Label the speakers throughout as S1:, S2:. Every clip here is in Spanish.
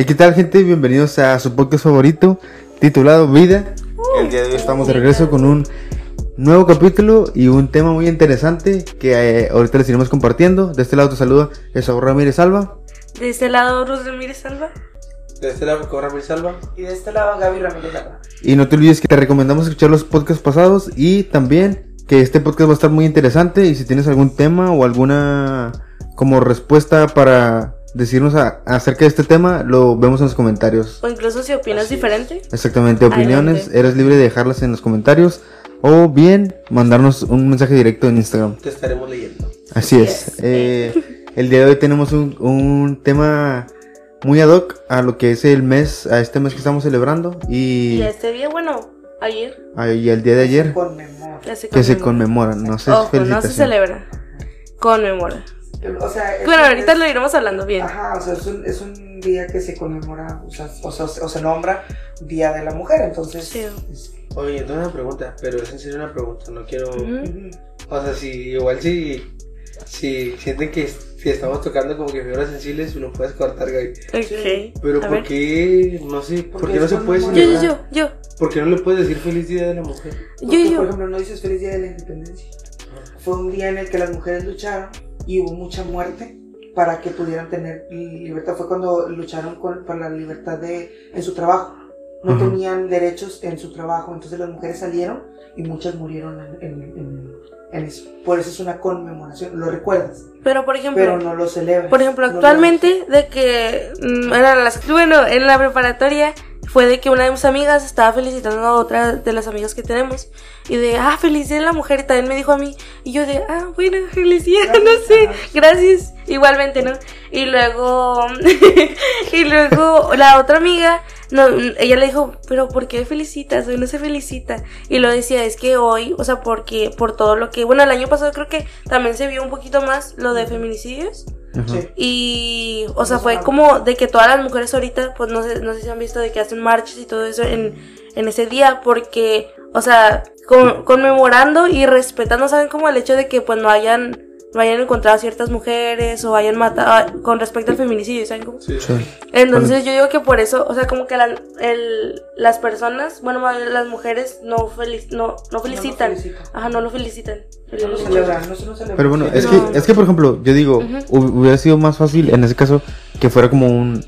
S1: Eh, ¿Qué tal gente? Bienvenidos a su podcast favorito titulado Vida. El día de hoy estamos de regreso con un nuevo capítulo y un tema muy interesante que eh, ahorita les iremos compartiendo. De este lado te saluda Esaú Ramírez Alba.
S2: De este lado, Ruth Ramírez Salva.
S3: De este lado, Cobra Ramírez Salva.
S4: Y de este lado, Gaby Ramírez Alba.
S1: Y no te olvides que te recomendamos escuchar los podcasts pasados y también que este podcast va a estar muy interesante y si tienes algún tema o alguna como respuesta para decirnos a- acerca de este tema, lo vemos en los comentarios.
S2: O incluso si opinas
S3: Así es.
S2: diferente.
S1: Exactamente, opiniones,
S2: Adelante.
S1: eres libre de dejarlas en los comentarios o bien mandarnos un mensaje directo en Instagram.
S3: Te estaremos leyendo.
S1: Así es. Eh, el día de hoy tenemos un, un tema muy ad hoc a lo que es el mes, a este mes que estamos celebrando y,
S2: Y este día, bueno, ayer
S1: y el día de ayer
S2: se
S1: que se
S2: conmemora.
S1: No sé,
S2: Ojo, no se celebra. Conmemora.
S4: O sea,
S2: ahorita
S4: es-
S2: lo iremos hablando bien.
S4: Ajá, o sea, es un, es un día que se conmemora, o sea, o, sea, o se nombra Día de la Mujer, entonces...
S2: Sí.
S4: es-
S3: Oye, yo tengo una pregunta, pero es en serio una pregunta, no quiero... O sea, si igual si, si sienten que si estamos tocando como que fibras sensibles, lo puedes cortar, Gaby.
S2: Ok.
S3: Pero
S2: A
S3: ¿por
S2: ver.
S3: qué? No sé, ¿por
S4: Porque
S3: qué no se puede
S2: Yo, yo, yo, yo.
S3: ¿Por qué no le puedes decir feliz día de la mujer?
S2: Yo,
S4: Porque, por
S2: yo.
S4: ejemplo, no dices Feliz Día de la Independencia. Fue un día en el que las mujeres lucharon y hubo mucha muerte para que pudieran tener libertad. Fue cuando lucharon con, por la libertad de, en su trabajo. No
S1: Ujú.
S4: tenían derechos en su trabajo, entonces las mujeres salieron y muchas murieron en, en- en- en eso. Por eso es una conmemoración, lo recuerdas,
S2: Pero por ejemplo,
S4: pero no lo celebras.
S2: por ejemplo,
S4: No lo-
S2: actualmente de que mm, eran las bueno, en la preparatoria fue de que una de mis amigas estaba felicitando a otra de las amigas que tenemos y de, ah, de la mujer y también me dijo a mí y yo de, ah, bueno, feliz día, no sé, gracias, igualmente, ¿no? Y luego, y luego la otra amiga, no, ella le dijo, pero ¿por qué felicitas? Hoy no se felicita. Y lo decía, es que hoy, o sea, porque, por todo lo que, bueno, el año pasado creo que también se vio un poquito más lo de feminicidios.
S4: Sí.
S2: Y, o sea, fue como de que todas las mujeres ahorita, pues no sé, no sé si han visto de que hacen marchas y todo eso en, en ese día, porque, o sea, con- conmemorando y respetando, ¿saben? Como el hecho de que pues no hayan, hayan encontrado a ciertas mujeres o hayan matado, con respecto al feminicidio, ¿saben cómo?
S3: Sí.
S1: Sí.
S2: Entonces yo digo que por eso, o sea, como que la- el- las personas, bueno, las mujeres no, felic, no, no felicitan.
S4: felicitan.
S2: Ajá, no lo felicitan.
S4: No lo celebran, no se lo celebran.
S1: Pero bueno, es
S2: No.
S1: que, es que por ejemplo, yo digo, hubiera sido más fácil en ese caso que fuera como un,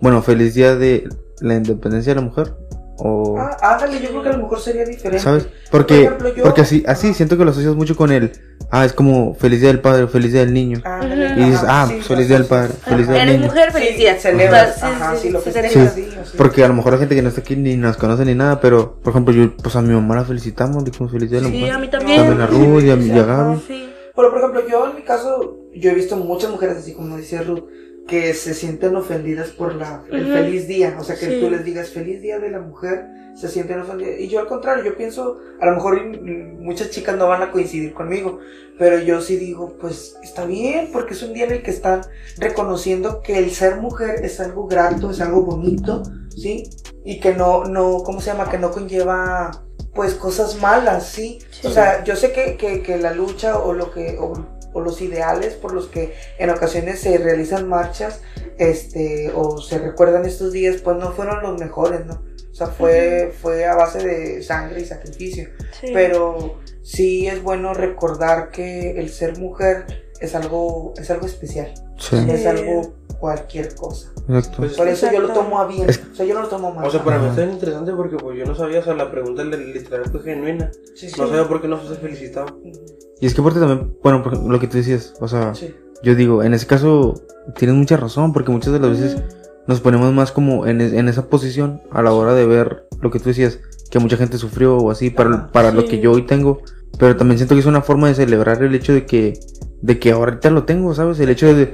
S1: bueno, feliz día de la independencia de la mujer. O,
S4: Ah, ándale, yo creo que a lo mejor sería diferente.
S1: ¿sabes?
S4: Por
S1: Porque,
S4: ejemplo, yo-
S1: porque así, así siento que lo asocias mucho con el, ah, es como feliz día del padre, feliz día del niño.
S4: Ándale.
S1: Y dices,
S4: ajá,
S1: ah,
S4: sí,
S1: pues, feliz día del padre, feliz día del
S2: Eres
S1: niño.
S2: mujer, feliz día.
S4: Sí, celebras,
S2: Sí,
S4: ajá,
S2: sí,
S4: sí, lo
S2: sí,
S4: festejas,
S2: sí.
S4: sí.
S1: Porque a lo mejor la gente que no está aquí ni nos conoce ni nada, pero por ejemplo, yo, pues a mi mamá la felicitamos, le dijimos feliz día de la
S2: Sí,
S1: mujer.
S2: a mí
S1: También
S2: también.
S1: a Ruth y a, y a Gaby.
S2: Sí.
S4: Pero por ejemplo, yo en mi caso, yo he visto muchas mujeres, así como decía Ruth, que se sienten ofendidas por la, el feliz día. O sea, que
S2: Sí.
S4: tú les digas feliz día de la mujer, se sienten ofendidas. Y yo al contrario, yo pienso, a lo mejor muchas chicas no van a coincidir conmigo, pero yo sí digo, pues está bien, porque es un día en el que están reconociendo que el ser mujer es algo grato, es algo bonito, ¿sí? Y que no, no, ¿cómo se llama? Que no conlleva, pues, cosas malas, ¿sí?
S2: Sí.
S4: O sea, yo sé que, que, que la lucha o lo que o, o los ideales por los que en ocasiones se realizan marchas este o se recuerdan estos días pues no fueron los mejores no o sea fue fue a base de sangre y sacrificio.
S2: Sí.
S4: pero sí es bueno recordar que el ser mujer es algo es algo especial.
S1: Sí,
S4: es algo cualquier cosa.
S1: Exacto.
S3: Pues,
S4: por eso yo lo tomo a bien.
S1: Es-
S4: o sea yo no lo tomo mal.
S3: O sea, para mí está bien interesante porque pues yo no sabía, o sea, la pregunta li- literal fue genuina.
S4: sí, sí.
S3: No sabía por qué no se felicitaba.
S1: Y es que aparte también, bueno, lo que tú decías, o sea,
S4: Sí.
S1: yo digo, en ese caso tienes mucha razón, porque muchas de las veces nos ponemos más como en, es- en esa posición a la hora de ver lo que tú decías, que mucha gente sufrió o así para, para lo que yo hoy tengo, pero también siento que es una forma de celebrar el hecho de que, de que ahorita lo tengo, ¿sabes? El hecho de,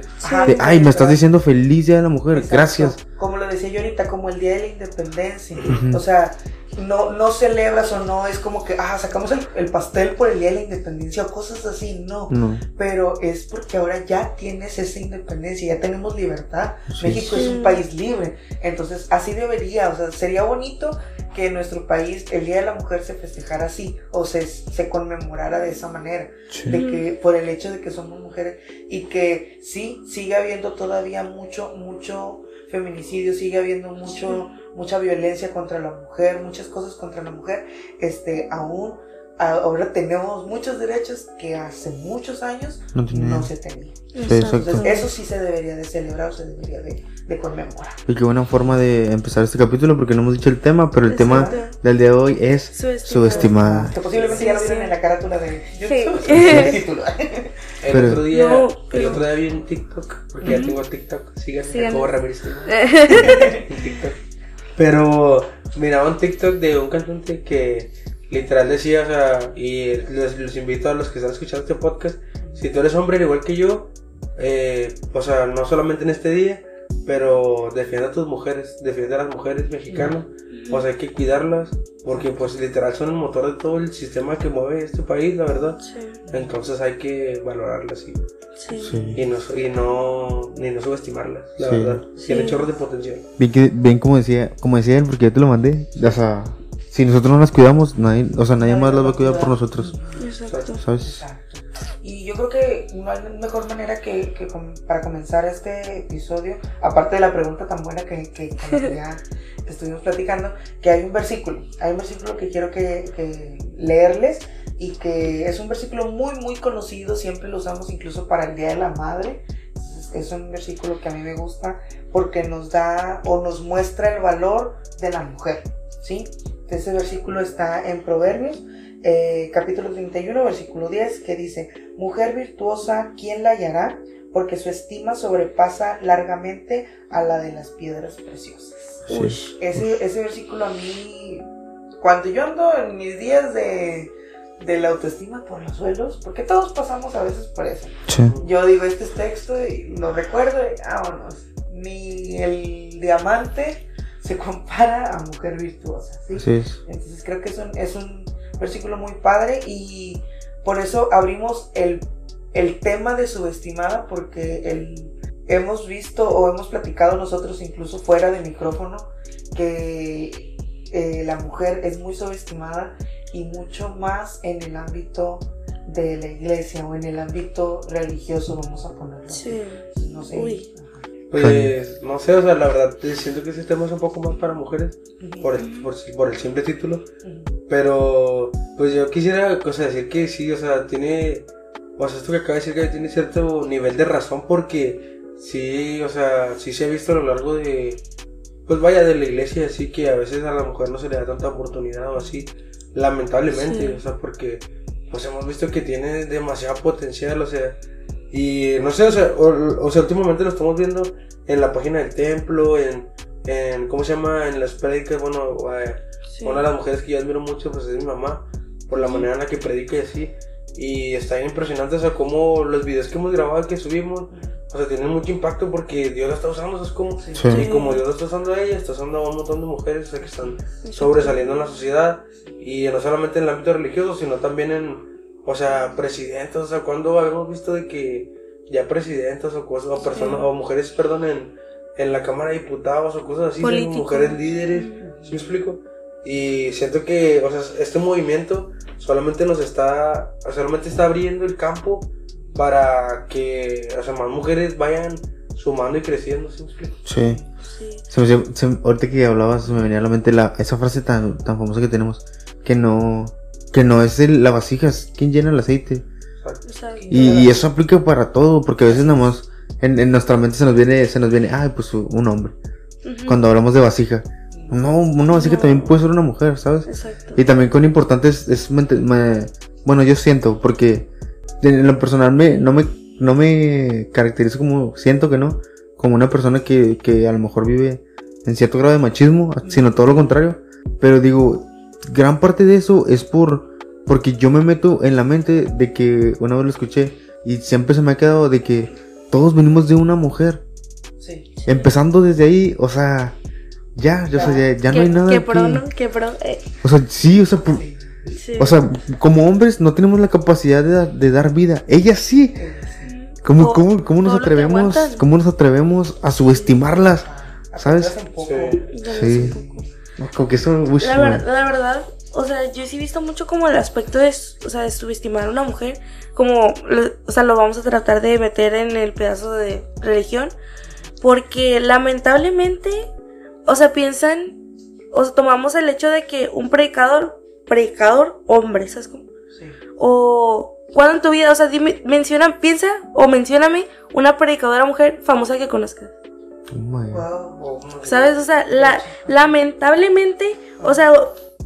S1: ay, me estás diciendo feliz día de la mujer,
S4: Exacto.
S1: gracias.
S4: Como lo decía yo ahorita, como el Día de la Independencia. O sea, no, no celebras o no es como que, ah, sacamos el, el pastel por el Día de la Independencia o cosas así, no.
S1: No,
S4: Pero es porque ahora ya tienes esa independencia, ya tenemos libertad.
S1: Sí.
S4: México es un país libre. Entonces, así debería, o sea, sería bonito que en nuestro país el Día de la Mujer se festejara así o se, se conmemorara de esa manera
S1: sí.
S4: de que por el hecho de que somos mujeres y que sí sigue habiendo todavía mucho mucho feminicidios, sigue habiendo mucho, mucha violencia contra la mujer, muchas cosas contra la mujer, este, aún ahora tenemos muchos derechos que hace muchos años
S1: No tenía.
S4: no se tenían. Entonces, eso sí se debería de celebrar, se debería de, de conmemorar.
S1: Y qué buena forma de empezar este capítulo porque no hemos dicho el tema, pero el tema del día de hoy es
S2: Subestimada.
S1: subestimada.
S4: Que posiblemente
S2: Sí,
S4: ya lo
S2: sí.
S4: vieron en la carátula de YouTube.
S2: Sí.
S4: el título.
S3: El
S1: Pero-
S3: otro día,
S2: No,
S3: el otro día vi un TikTok, porque ya tengo TikTok, síganme. Jacobo Ramírez TikTok. Pero miraba un TikTok de un cantante que literal decía, o sea, y les, los invito a los que están escuchando este podcast, si tú eres hombre al igual que yo, eh, o sea, no solamente en este día, pero defiende a tus mujeres, defiende a las mujeres mexicanas, o sea, hay que cuidarlas, porque pues literal son el motor de todo el sistema que mueve este país, la verdad.
S2: Sí,
S3: Entonces hay que valorarlas y,
S2: sí.
S3: Y, no, y no, ni no subestimarlas, la
S1: Sí.
S3: verdad. Tiene chorros de potencial.
S1: Bien, que, bien como decía, como decía él, porque yo te lo mandé. O sea, si nosotros no las cuidamos, nadie, o sea, nadie más las va a cuidar por nosotros.
S2: Exacto.
S1: ¿Sabes?
S4: Y yo creo que no hay mejor manera que, que com- para comenzar este episodio, aparte de la pregunta tan buena que, que, que ya estuvimos platicando, que hay un versículo, hay un versículo que quiero que, que leerles y que es un versículo muy muy conocido, siempre lo usamos incluso para el Día de la Madre. Es, es un versículo que a mí me gusta porque nos da o nos muestra el valor de la mujer, ¿sí? Ese versículo está en Proverbios eh, capítulo 31, versículo 10, que dice, Mujer virtuosa, ¿quién la hallará? Porque su estima sobrepasa largamente a la de las piedras preciosas.
S1: Sí.
S4: Ese, ese versículo a mí, cuando yo ando en mis días de, de la autoestima por los suelos, porque todos pasamos a veces por eso.
S1: Sí.
S4: Yo digo este es texto y lo recuerdo y vámonos. Ni el diamante se compara a mujer virtuosa, ¿sí? Entonces creo que es un, es un versículo muy padre y por eso abrimos el, el tema de subestimada porque el, hemos visto o hemos platicado nosotros incluso fuera de micrófono que eh, la mujer es muy subestimada y mucho más en el ámbito de la iglesia o en el ámbito religioso vamos a ponerlo.
S2: Sí.
S4: No sé.
S2: Uy.
S3: Pues no sé, o sea, la verdad siento que ese tema es un poco más para mujeres por el, por, por el simple título.
S4: Ujú.
S3: Pero pues yo quisiera o sea, decir que sí, o sea, tiene, o sea, esto que acaba de decir que tiene cierto nivel de razón porque sí, o sea, sí se ha visto a lo largo de, pues vaya, de la iglesia, así que a veces a la mujer no se le da tanta oportunidad o así, lamentablemente,
S2: Sí.
S3: o sea, porque pues hemos visto que tiene demasiado potencial, o sea, y no sé, o sea, o, o sea, últimamente lo estamos viendo en la página del templo, en, en ¿cómo se llama? En las prédicas, bueno, eh,
S2: Sí.
S3: una de las mujeres que yo admiro mucho pues es mi mamá, por la manera en la que predica y así. Y está bien impresionante, o sea, como los videos que hemos grabado, que subimos, o sea, tienen mucho impacto porque Dios la está usando, es como...
S4: Sí.
S1: Sí.
S3: Y como Dios la está usando a ella, está usando a un montón de mujeres o sea, que están sobresaliendo en la sociedad. Y no solamente en el ámbito religioso, sino también en, o sea, presidentes, o sea, cuando habíamos visto de que ya presidentes o cosas, o personas, o mujeres, perdón, en, en la Cámara de Diputados o cosas así, mujeres líderes, ¿sí me explico? Y siento que, o sea, este movimiento solamente nos está, solamente está abriendo el campo para que, o sea, más mujeres vayan sumando y creciendo, ¿sí.
S1: Se me- se- se- ahorita que hablabas, se me venía a la mente la, esa frase tan, tan famosa que tenemos, que no, que no es el, la vasija, es quien llena el aceite.
S3: Exacto.
S2: Exacto.
S1: Y, y eso aplica para todo, porque a veces nomás en, en nuestra mente se nos viene, se nos viene, ay, pues un hombre. Cuando hablamos de vasija. No, una vasija
S2: No.
S1: también puede ser una mujer, ¿sabes?
S2: Exacto.
S1: Y también con importante es, es me- bueno, yo siento, porque en lo personal me, no me, no me caracterizo como, siento que no, como una persona que, que a lo mejor vive en cierto grado de machismo, sino todo lo contrario. Pero digo, gran parte de eso es por, porque yo me meto en la mente de que una vez lo escuché y siempre se me ha quedado de que todos venimos de una mujer.
S4: Sí.
S1: Empezando desde ahí, o sea, ya, o sea, ya, ya no hay nada.
S2: Qué
S1: que-
S2: pro, ¿no? Qué pro. eh,
S1: O sea, sí, o sea, por-
S4: Sí.
S2: sí.
S1: o sea, como hombres no tenemos la capacidad de, dar- de dar vida. Ellas sí. ¿Cómo,
S2: O-
S1: cómo, cómo nos
S2: que
S1: atrevemos? ¿Cómo nos atrevemos a subestimarlas? ¿Sabes?
S3: Sí.
S1: Como que eso, uy,
S2: La, ver- la verdad, o sea, yo sí he visto mucho como el aspecto de, o sea, de subestimar a una mujer, como, o sea, lo vamos a tratar de meter en el pedazo de religión, Porque lamentablemente, o sea, piensan, o sea, tomamos el hecho de que un predicador, predicador hombre, ¿sabes cómo?
S4: Sí.
S2: O cuando en tu vida, o sea, dime, menciona, piensa o mencióname una predicadora mujer famosa que conozcas.
S1: Oh.
S2: ¿Sabes? O sea, la, lamentablemente, o sea,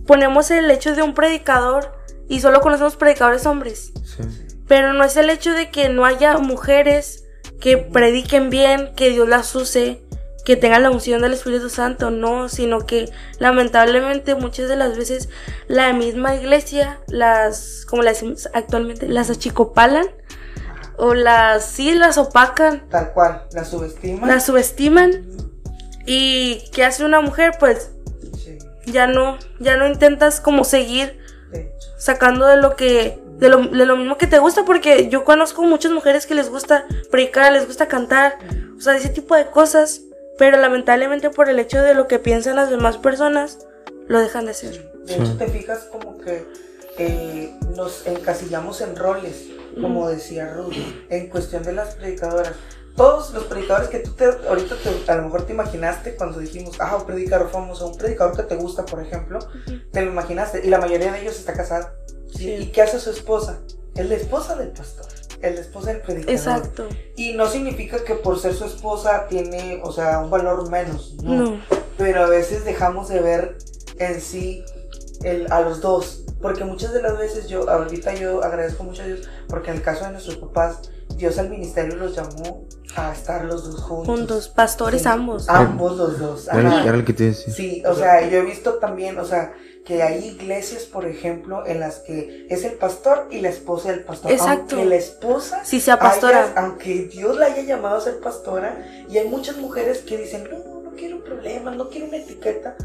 S2: ponemos el hecho de un predicador y solo conocemos predicadores hombres.
S1: Sí.
S2: Pero no es el hecho de que no haya mujeres que prediquen bien, que Dios las use, que tengan la unción del Espíritu Santo, no, sino que lamentablemente muchas de las veces la misma iglesia, las, como las decimos actualmente, las achicopalan o las, sí, las opacan,
S4: Tal cual, la subestima.
S2: las subestiman. ¿Y qué hace una mujer? Pues
S4: Sí,
S2: ya no, ya no intentas como seguir
S4: de
S2: sacando de lo que de lo, de lo mismo que te gusta porque yo conozco muchas mujeres que les gusta predicar, les gusta cantar, o sea, ese tipo de cosas, pero lamentablemente por el hecho de lo que piensan las demás personas lo dejan de hacer.
S4: De hecho, te fijas como que eh, nos encasillamos en roles, como decía Ruth, en cuestión de las predicadoras. Todos los predicadores que tú te, ahorita te- a lo mejor te imaginaste cuando dijimos, ah, un predicador famoso, un predicador que te gusta, por ejemplo, te lo imaginaste, y la mayoría de ellos está casada.
S2: Sí.
S4: ¿Y qué hace su esposa? Es la esposa del pastor, es la esposa del predicador.
S2: Exacto.
S4: Y no significa que por ser su esposa tiene, o sea, un valor menos, ¿no?
S2: No.
S4: pero a veces dejamos de ver en sí el, a los dos. Porque muchas de las veces yo, ahorita yo agradezco mucho a Dios, porque en el caso de nuestros papás, Dios al ministerio los llamó a estar los dos juntos.
S2: Juntos, pastores
S4: Sí.
S2: ambos.
S4: Ambos los dos.
S1: Era, era el que te decía.
S4: Sí, o sea, yo he visto también, o sea, que hay iglesias, por ejemplo, en las que es el pastor y la esposa del pastor.
S2: Exacto.
S4: Aunque la esposa
S2: Si sea pastora.
S4: haya- aunque Dios la haya llamado a ser pastora, y hay muchas mujeres que dicen, no, no quiero problemas, no quiero una etiqueta.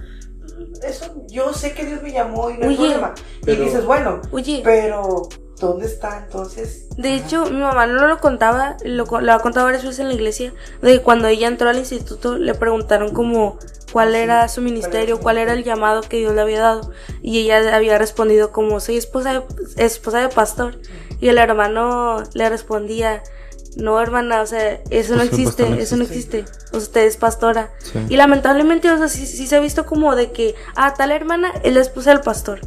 S4: Eso, yo sé que Dios me llamó y no hay
S2: Oye,
S4: problema.
S3: pero-
S4: y dices, bueno,
S2: Oye,
S4: pero ¿dónde está entonces?
S2: de hecho, mi mamá no lo contaba, lo, co- lo ha contado varias veces en la iglesia, de que cuando ella entró al instituto le preguntaron como cuál era su ministerio, cuál era el llamado que Dios le había dado. Y ella había respondido como soy esposa de, esposa de pastor. Y el hermano le respondía, no hermana, o sea, eso no
S1: Pues
S2: existe, eso no existe. O sea, usted es pastora.
S1: Sí.
S2: Y lamentablemente, o sea, sí, sí se ha visto como de que, ah, tal hermana es la esposa del pastor.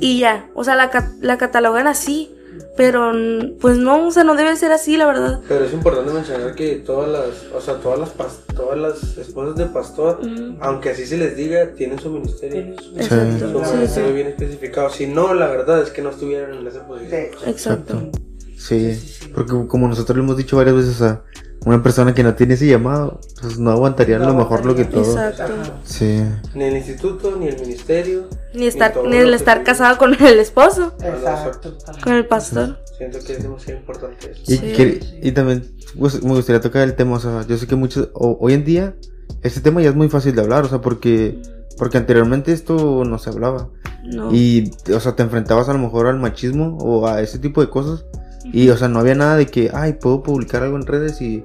S2: Y ya, o sea, la, la catalogan así. Pero, pues no, o sea, no debe ser así, la verdad.
S3: Pero es importante mencionar que todas las, o sea, todas las, todas las esposas de pastor, aunque así se les diga, tienen su ministerio. Su
S2: Exacto. Sí,
S3: ministerio
S2: sí.
S3: bien especificado. Si no, la verdad es que no estuvieran en esa posición.
S4: hecho.
S2: Exacto.
S1: Sí,
S4: Sí, sí, sí.
S1: porque como nosotros lo hemos dicho varias veces, o sea, una persona que no tiene ese llamado, pues no aguantaría
S4: No
S1: lo mejor lo que todo.
S2: Exacto.
S1: Sí,
S3: Ni el instituto, ni el ministerio.
S2: Ni estar, ni el estar casado con el esposo,
S4: Exacto.
S2: con el pastor.
S3: Siento que es demasiado importante eso.
S1: y,
S2: Sí.
S1: que- y también pues, me gustaría tocar el tema, o sea, yo sé que muchos, o- hoy en día, este tema ya es muy fácil de hablar, o sea, porque, porque anteriormente esto no se hablaba.
S2: No.
S1: Y, o sea, te enfrentabas a lo mejor al machismo o a ese tipo de cosas. Y, o sea, no había nada de que, ay, puedo publicar algo en redes y,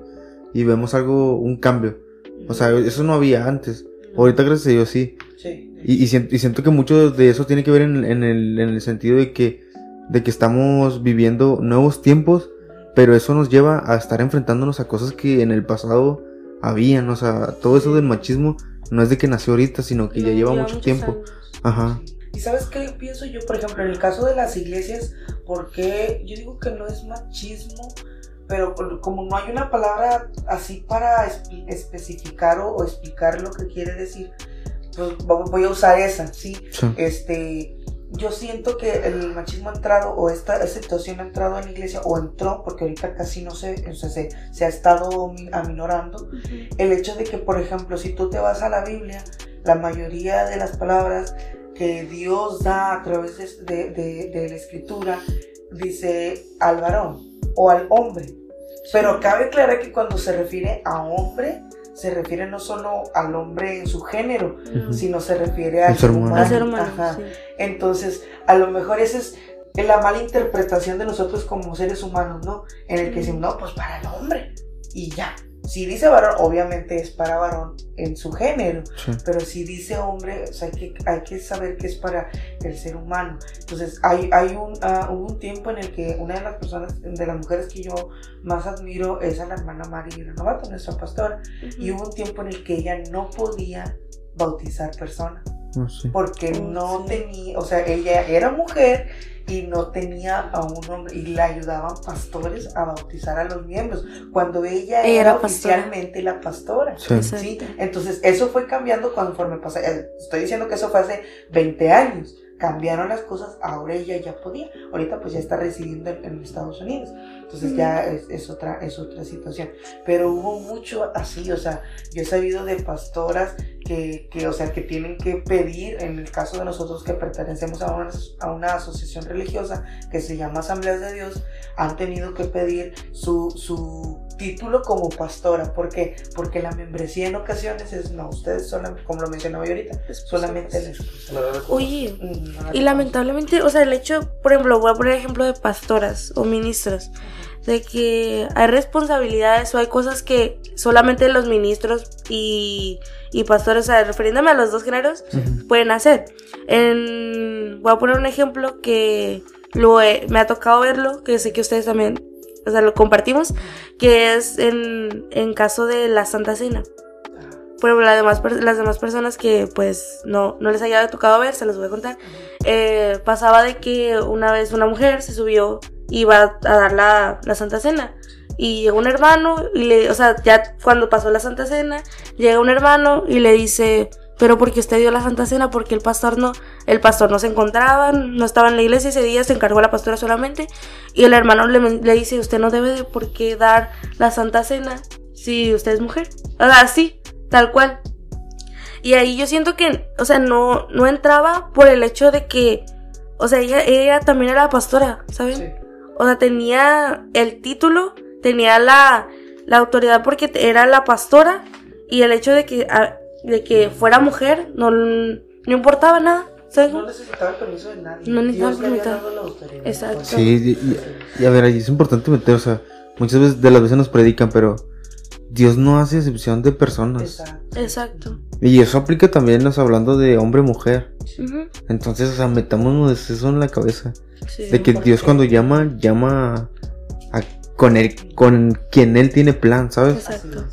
S1: y vemos algo, un cambio. O sea, eso no había antes. Ahorita, gracias a Dios, sí.
S4: Sí.
S1: Y, y siento, y siento que mucho de eso tiene que ver en, en el, en el sentido de que, de que estamos viviendo nuevos tiempos, pero eso nos lleva a estar enfrentándonos a cosas que en el pasado habían. O sea, todo eso del machismo no es de que nació ahorita, sino que ya lleva mucho tiempo.
S2: años.
S1: Ajá.
S4: ¿Y sabes qué pienso yo, por ejemplo, en el caso de las iglesias? Porque yo digo que no es machismo, pero como no hay una palabra así para espe- especificar o, o explicar lo que quiere decir, pues vo- voy a usar esa, ¿sí?
S1: Sí.
S4: Este, yo siento que el machismo ha entrado, o esta, esta situación ha entrado en la iglesia, o entró, porque ahorita casi no se, o sea, se, se ha estado mi- aminorando, el hecho de que, por ejemplo, si tú te vas a la Biblia, la mayoría de las palabras que Dios da a través de, de- de- de la escritura dice al varón o al hombre. Pero cabe aclarar que cuando se refiere a hombre, se refiere no solo al hombre en su género, sino se refiere al
S1: ser humano.
S4: humano.
S2: Al ser humano,
S4: Ajá.
S2: sí.
S4: Entonces, a lo mejor esa es la mala interpretación de nosotros como seres humanos, ¿no? En el que decimos, no, pues para el hombre. Y ya. Si dice varón, obviamente es para varón en su género,
S1: Sí.
S4: pero si dice hombre, o sea, hay que, hay que saber que es para el ser humano. Entonces, hay, hay un, ah, hubo un tiempo en el que una de las personas, de las mujeres que yo más admiro es a la hermana Mari Renovato, nuestra pastora, y hubo un tiempo en el que ella no podía bautizar personas
S1: No sé.
S4: porque no
S2: sí.
S4: tenía, o sea, ella era mujer y no tenía a un hombre y le ayudaban pastores a bautizar a los miembros cuando ella,
S2: Ella
S4: era,
S2: pastora.
S4: oficialmente la pastora.
S1: Sí.
S4: ¿sí? Entonces, eso fue cambiando conforme pasa. eh, Estoy diciendo que eso fue hace 20 años. Cambiaron las cosas, ahora ella ya podía. Ahorita pues ya está residiendo en, en Estados Unidos. Entonces ya es, es otra, es otra situación. Pero hubo mucho así, o sea, yo he sabido de pastoras que, que, o sea, que tienen que pedir, en el caso de nosotros que pertenecemos a una, a una asociación religiosa que se llama Asambleas de Dios, han tenido que pedir su, su título como pastora. ¿Por qué? Porque la membresía en ocasiones es, no, ustedes solamente, como lo mencionaba yo ahorita, solamente.
S3: No, no, no.
S2: Oye,
S4: Mm, no
S2: y lamentablemente, o sea, el hecho, por ejemplo, voy a poner ejemplo de pastoras o ministros, de que hay responsabilidades o hay cosas que solamente los ministros y, y pastores, o sea, refiriéndome a los dos géneros, pueden hacer. En, voy a poner un ejemplo que lo he- me ha tocado verlo, que sé que ustedes también, o sea, lo compartimos, que es en, en caso de la Santa Cena. Ejemplo, las demás, las demás personas que pues no, no les haya tocado ver, se los voy a contar. Eh, pasaba de que una vez una mujer se subió y iba a dar la, la Santa Cena. Y llegó un hermano y le, o sea, ya cuando pasó la Santa Cena, llega un hermano y le dice, pero porque usted dio la Santa Cena, porque el pastor no, el pastor no se encontraba, no estaba en la iglesia ese día, se encargó la pastora solamente. Y el hermano le, le dice, usted no debe de por qué dar la Santa Cena si usted es mujer. O sea, así, tal cual. Y ahí yo siento que, o sea, no, no entraba por el hecho de que, o sea, ella, ella también era pastora, ¿saben?
S4: Sí.
S2: O sea, tenía el título, tenía la, la autoridad porque era la pastora y el hecho de que, a- de que fuera mujer no, no importaba nada, ¿saben?
S4: No necesitaba el permiso de nadie.
S2: No necesitaba permiso.
S4: dado la autoridad.
S2: Exacto.
S1: Sí, y, y- y a ver, ahí es importante meter, o sea, muchas veces de las veces nos predican, pero Dios no hace excepción de personas.
S4: Exacto.
S2: Exacto.
S1: Y eso aplica también, nos hablando de hombre-mujer. Entonces, o sea, metámonos eso en la cabeza.
S2: Sí.
S1: De que Dios cuando llama, llama a- con él, con quien él tiene plan, ¿sabes?
S4: Así
S2: Exacto.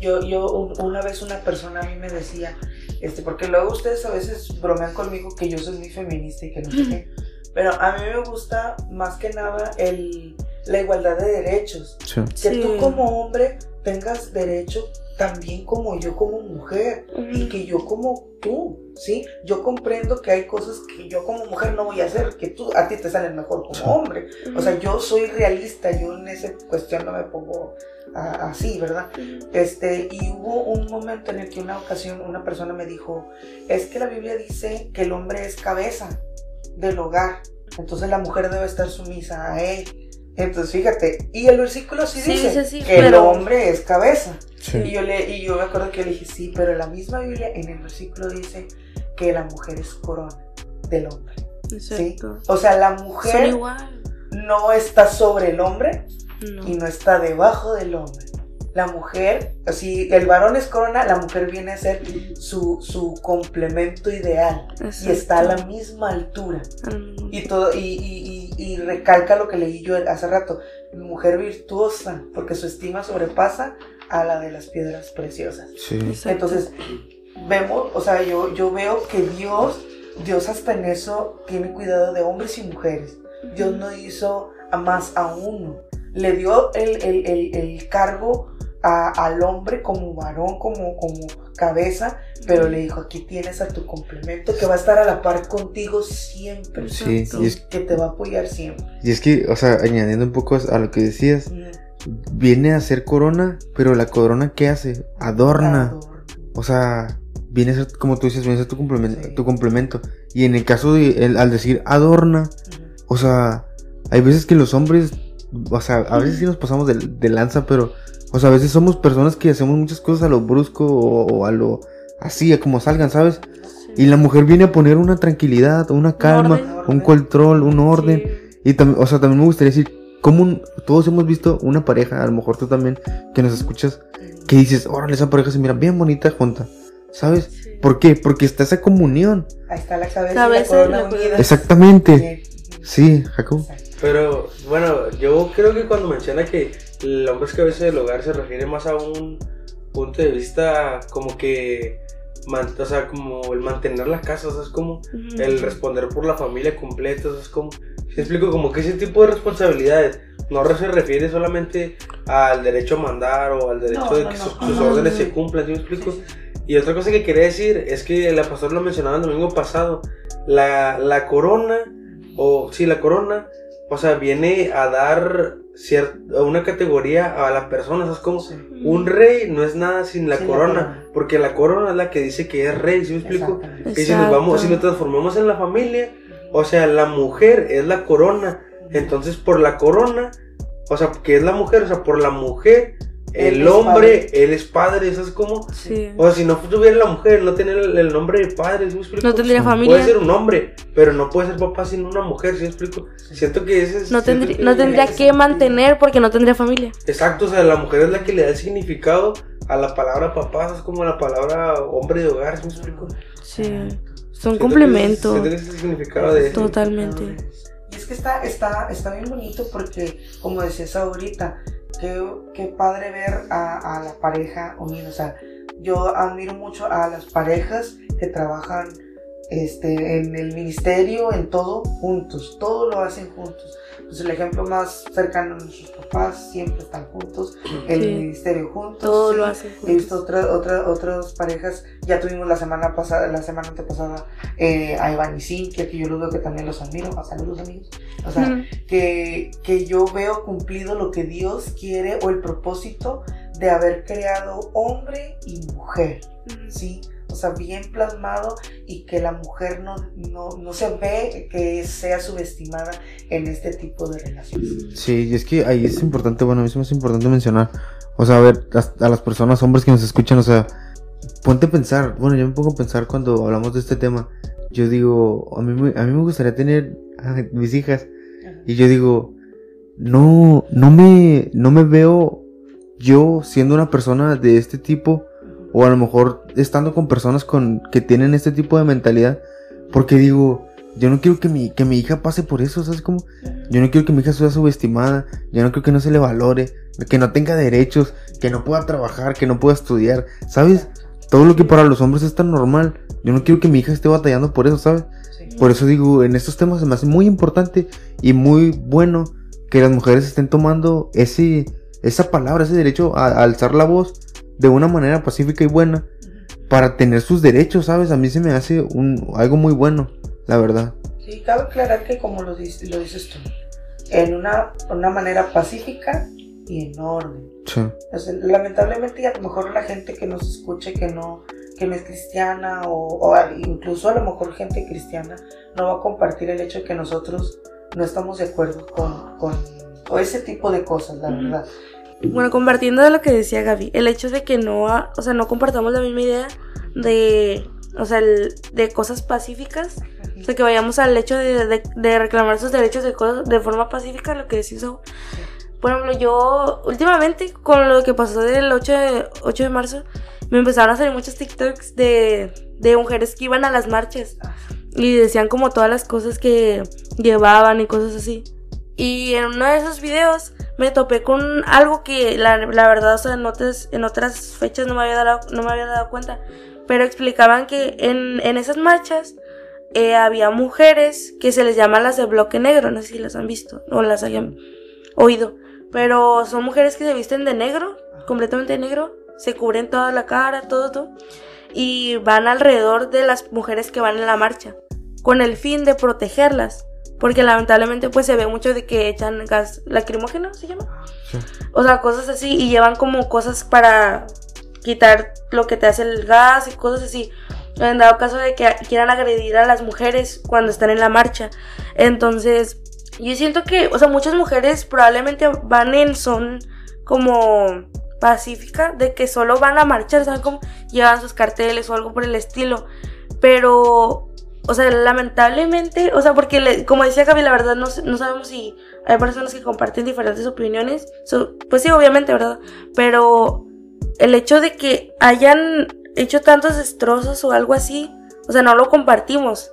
S4: Yo, yo un- una vez una persona a mí me decía, este, porque luego ustedes a veces bromean conmigo que yo soy muy feminista y que no sé qué, pero a mí me gusta más que nada el, la igualdad de derechos.
S1: Sí.
S4: Que
S2: Sí.
S4: tú como hombre tengas derecho también como yo como mujer y
S2: Ujú.
S4: que yo como tú, ¿sí? Yo comprendo que hay cosas que yo como mujer no voy a hacer, que tú a ti te salen mejor como hombre. O sea, yo soy realista, yo en esa cuestión no me pongo ah, así, ¿verdad?
S2: Ujú.
S4: Este, y hubo un momento en el que una ocasión una persona me dijo, es que la Biblia dice que el hombre es cabeza del hogar, entonces la mujer debe estar sumisa a él. Entonces, fíjate, y el versículo sí,
S2: Sí,
S4: dice
S2: dice sí,
S4: que el hombre es cabeza. Y yo, le, y yo me acuerdo que le dije, sí, pero la misma Biblia en el versículo dice que la mujer es corona del hombre. ¿sí?
S2: Exacto.
S4: O sea, la mujer
S2: igual.
S4: no está sobre el hombre,
S2: No.
S4: y no está debajo del hombre. La mujer, si el varón es corona, la mujer viene a ser su, su complemento ideal y está a la misma altura.
S2: Al-
S4: Y, todo, y, y- y- y recalca lo que leí yo hace rato, mujer virtuosa, porque su estima sobrepasa a la de las piedras preciosas.
S1: Sí.
S2: Exacto.
S4: Entonces, vemos, o sea, yo, yo veo que Dios, Dios hasta en eso tiene cuidado de hombres y mujeres. Dios no hizo a más a uno. Le dio el, el- el- el cargo a- al hombre como varón, como, como cabeza, pero le dijo, aquí tienes a tu complemento que va a estar a la par contigo siempre.
S1: Sí, y es,
S4: Que te va a apoyar siempre.
S1: y es que, o sea, añadiendo un poco a lo que decías, viene a ser corona, pero la corona, ¿qué hace? Adorna.
S4: Adorno.
S1: O sea, viene a ser, como tú dices, viene a ser tu complemento.
S4: Sí.
S1: Tu complemento. Y en el caso de, el- al decir adorna, o sea, hay veces que los hombres, o sea, a veces sí nos pasamos de, de lanza, pero, o sea, a veces somos personas que hacemos muchas cosas a lo brusco o, o a lo así, a como salgan, ¿sabes? Y la mujer viene a poner una tranquilidad, una calma,
S2: orden.
S1: un control, un orden.
S2: Sí.
S1: Y también, o sea, también me gustaría decir, como un- todos hemos visto una pareja, a lo mejor tú también, que nos escuchas, que dices, órale, esa pareja se mira bien bonita junta. ¿Sabes?
S2: Sí.
S1: ¿Por qué? Porque está esa comunión.
S4: Ahí está la cabeza,
S2: Cabeza
S4: y la corona
S2: la corona.
S4: unida.
S1: Exactamente.
S4: Sí.
S1: Sí, Jacob.
S3: Pero bueno, yo creo que cuando menciona que el hombre es cabeza del hogar se refiere más a un punto de vista como que, man- o sea, como el mantener la casa, o sea, es como
S2: Ujú.
S3: el responder por la familia completa, es como, si explico, como que ese tipo de responsabilidades no se refiere solamente al derecho a mandar o al derecho
S4: No,
S3: de
S4: no,
S3: que
S4: no.
S3: sus, sus órdenes se cumplan, ¿sí me explico?
S4: Sí, sí.
S3: Y otra cosa que quería decir es que la pastora lo mencionaba el domingo pasado. La, la corona, o sí, la corona, o sea, viene a dar cierta, una categoría a la persona. O sea, es como
S4: Sí.
S3: un rey no es nada sin la
S4: Sin la
S3: corona, porque la corona es la que dice que es rey, ¿sí me explico? Y si nos vamos, si lo transformamos en la familia, o sea, la mujer es la corona. Entonces, por la corona, o sea, que es la mujer, o sea, por la mujer, el
S4: es
S3: hombre,
S4: padre.
S3: él es padre, ¿sabes cómo?
S2: Sí.
S3: O sea, si no tuviera la mujer, no tener el, el nombre de padre, ¿sí me explico?
S2: No tendría familia.
S3: Puede ser un hombre, pero no puede ser papá sin una mujer, ¿sí me explico? Siento que ese es...
S2: No,
S3: siento
S2: tendrí-
S3: que-
S2: no tendría que mantener porque no tendría familia.
S3: Exacto, o sea, la mujer es la que le da el significado a la palabra papá, es como la palabra hombre de hogar, ¿sí me explico?
S2: Sí. Son
S3: Siento que
S2: complementos.
S3: ese- Siento que ese es el significado de...
S2: Totalmente.
S4: Y es que está, está, está bien bonito porque, como decías ahorita, qué, qué padre ver a, a la pareja unida. O sea, yo admiro mucho a las parejas que trabajan este, en el ministerio, en todo, juntos. Todo lo hacen juntos. Pues el ejemplo más cercano a nuestros papás siempre están juntos, el
S2: Sí.
S4: ministerio juntos.
S2: Todo
S4: sí.
S2: lo hacen
S4: He
S2: juntos.
S4: visto otras otra, otras parejas, ya tuvimos la semana pasada, la semana antepasada eh, a Iván y Cintia, que yo lo veo que también los admiro, a saludos amigos. O sea, que, que yo veo cumplido lo que Dios quiere o el propósito de haber creado hombre y mujer, ¿sí? Sea, bien plasmado y que la mujer no, no, no se ve que sea subestimada en este tipo de relaciones.
S1: Sí, y es que ahí es importante, bueno, a mí hace importante mencionar, o sea, a ver, a, a las personas, hombres que nos escuchan, o sea, ponte a pensar, bueno, yo me pongo a pensar cuando hablamos de este tema, yo digo, a mí, a mí me gustaría tener a mis hijas, y yo digo, no, no me, no me veo yo siendo una persona de este tipo, o a lo mejor estando con personas con, que tienen este tipo de mentalidad, porque digo, yo no quiero que mi, que mi hija pase por eso, ¿sabes cómo? Yo no quiero que mi hija sea subestimada, yo no quiero que no se le valore, que no tenga derechos, que no pueda trabajar, que no pueda estudiar, ¿sabes? Todo lo que para los hombres es tan normal, yo no quiero que mi hija esté batallando por eso, ¿sabes? Por eso digo, en estos temas se me hace muy importante y muy bueno que las mujeres estén tomando ese, esa palabra, ese derecho a, a alzar la voz de una manera pacífica y buena para tener sus derechos, ¿sabes? A mí se me hace un, algo muy bueno, la verdad.
S4: Sí, cabe aclarar que como lo, dices- lo dices tú, en una, una manera pacífica y en orden.
S1: Sí.
S4: O sea, lamentablemente y a lo mejor la gente que nos escuche que no, que no es cristiana o, o incluso a lo mejor gente cristiana no va a compartir el hecho de que nosotros no estamos de acuerdo con, con, con ese tipo de cosas, la
S2: Ujú.
S4: verdad.
S2: Bueno, compartiendo de lo que decía Gaby, el hecho de que no, o sea, no compartamos la misma idea de, o sea, el- de cosas pacíficas, o sea, que vayamos al hecho de, de- de reclamar esos derechos de cosas de forma pacífica, lo que decís Saúl. Por ejemplo, yo últimamente con lo que pasó del 8 de, 8 de marzo, me empezaron a salir muchos TikToks de, de mujeres que iban a las marchas y decían como todas las cosas que llevaban y cosas así. Y en uno de esos videos me topé con algo que la, la verdad, o sea, en otras, en otras fechas no me había dado, no me había dado cuenta. Pero explicaban que en, en esas marchas eh, había mujeres que se les llama las de bloque negro, no sé si las han visto o las hayan oído. Pero son mujeres que se visten de negro, completamente de negro, se cubren toda la cara, todo, todo. Y van alrededor de las mujeres que van en la marcha, con el fin de protegerlas. Porque lamentablemente pues se ve mucho de que echan gas lacrimógeno, ¿se llama?
S1: Sí.
S2: O sea, cosas así y llevan como cosas para quitar lo que te hace el gas y cosas así. En dado caso de que quieran agredir a las mujeres cuando están en la marcha. Entonces, yo siento que, o sea, muchas mujeres probablemente van en son como pacífica, de que solo van a marchar, ¿saben? Como llevan sus carteles o algo por el estilo. Pero, o sea, lamentablemente, o sea, porque le- como decía Gaby, la verdad no, no sabemos si hay personas que comparten diferentes opiniones. So, pues sí, obviamente, ¿verdad? Pero el hecho de que hayan hecho tantos destrozos o algo así, o sea, no lo compartimos.